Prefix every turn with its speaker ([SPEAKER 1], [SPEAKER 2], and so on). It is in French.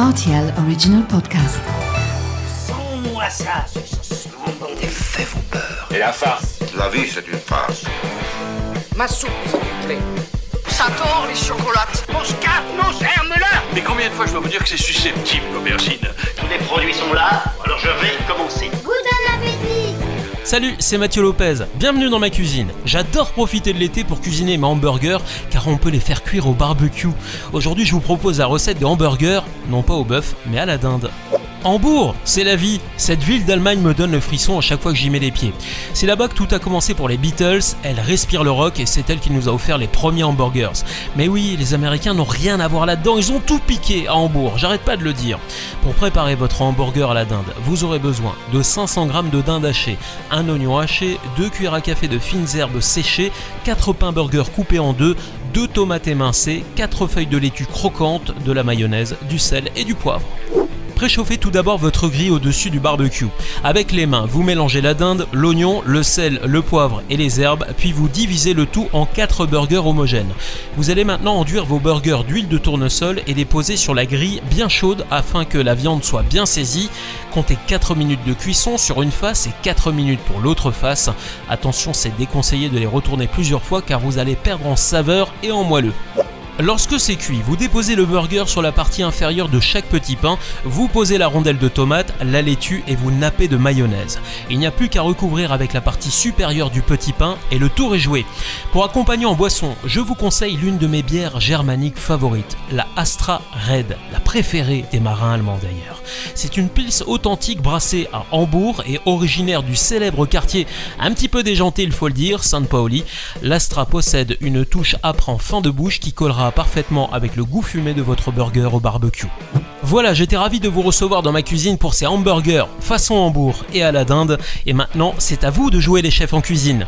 [SPEAKER 1] RTL Original Podcast.
[SPEAKER 2] Sans-moi ça.
[SPEAKER 3] Des faits vous peur.
[SPEAKER 4] Et la farce
[SPEAKER 5] La vie, c'est une farce.
[SPEAKER 6] Ma soupe, s'il vous plaît. Ça tord les chocolates.
[SPEAKER 2] On se casse nos germes-là
[SPEAKER 4] Mais combien de fois je dois vous dire que c'est susceptible, l'aubergine?
[SPEAKER 2] Tous les produits sont là, alors je vais commencer.
[SPEAKER 7] Salut, c'est Mathieu Lopez. Bienvenue dans ma cuisine. J'adore profiter de l'été pour cuisiner mes hamburgers car on peut les faire cuire au barbecue. Aujourd'hui, je vous propose la recette de hamburgers, non pas au bœuf, mais à la dinde. Hambourg, c'est la vie. Cette ville d'Allemagne me donne le frisson à chaque fois que j'y mets les pieds. C'est là-bas que tout a commencé pour les Beatles. Elle respire le rock et c'est elle qui nous a offert les premiers hamburgers. Mais oui, les Américains n'ont rien à voir là-dedans. Ils ont tout piqué à Hambourg. J'arrête pas de le dire. Pour préparer votre hamburger à la dinde, vous aurez besoin de 500 g de dinde hachée, un oignon haché, 2 cuillères à café de fines herbes séchées, 4 pains burgers coupés en deux, 2 tomates émincées, 4 feuilles de laitue croquantes, de la mayonnaise, du sel et du poivre. Préchauffez tout d'abord votre grille au-dessus du barbecue. Avec les mains, vous mélangez la dinde, l'oignon, le sel, le poivre et les herbes, puis vous divisez le tout en 4 burgers homogènes. Vous allez maintenant enduire vos burgers d'huile de tournesol et les poser sur la grille bien chaude afin que la viande soit bien saisie. Comptez 4 minutes de cuisson sur une face et 4 minutes pour l'autre face. Attention, c'est déconseillé de les retourner plusieurs fois car vous allez perdre en saveur et en moelleux. Lorsque c'est cuit, vous déposez le burger sur la partie inférieure de chaque petit pain, vous posez la rondelle de tomate, la laitue et vous nappez de mayonnaise. Il n'y a plus qu'à recouvrir avec la partie supérieure du petit pain et le tour est joué. Pour accompagner en boisson, je vous conseille l'une de mes bières germaniques favorites, la Astra Red, la préférée des marins allemands d'ailleurs. C'est une pils authentique brassée à Hambourg et originaire du célèbre quartier un petit peu déjanté il faut le dire, Saint Pauli. L'Astra possède une touche âpre en fin de bouche qui parfaitement avec le goût fumé de votre burger au barbecue. Voilà, j'étais ravi de vous recevoir dans ma cuisine pour ces hamburgers façon Hambourg et à la dinde. Et maintenant, c'est à vous de jouer les chefs en cuisine.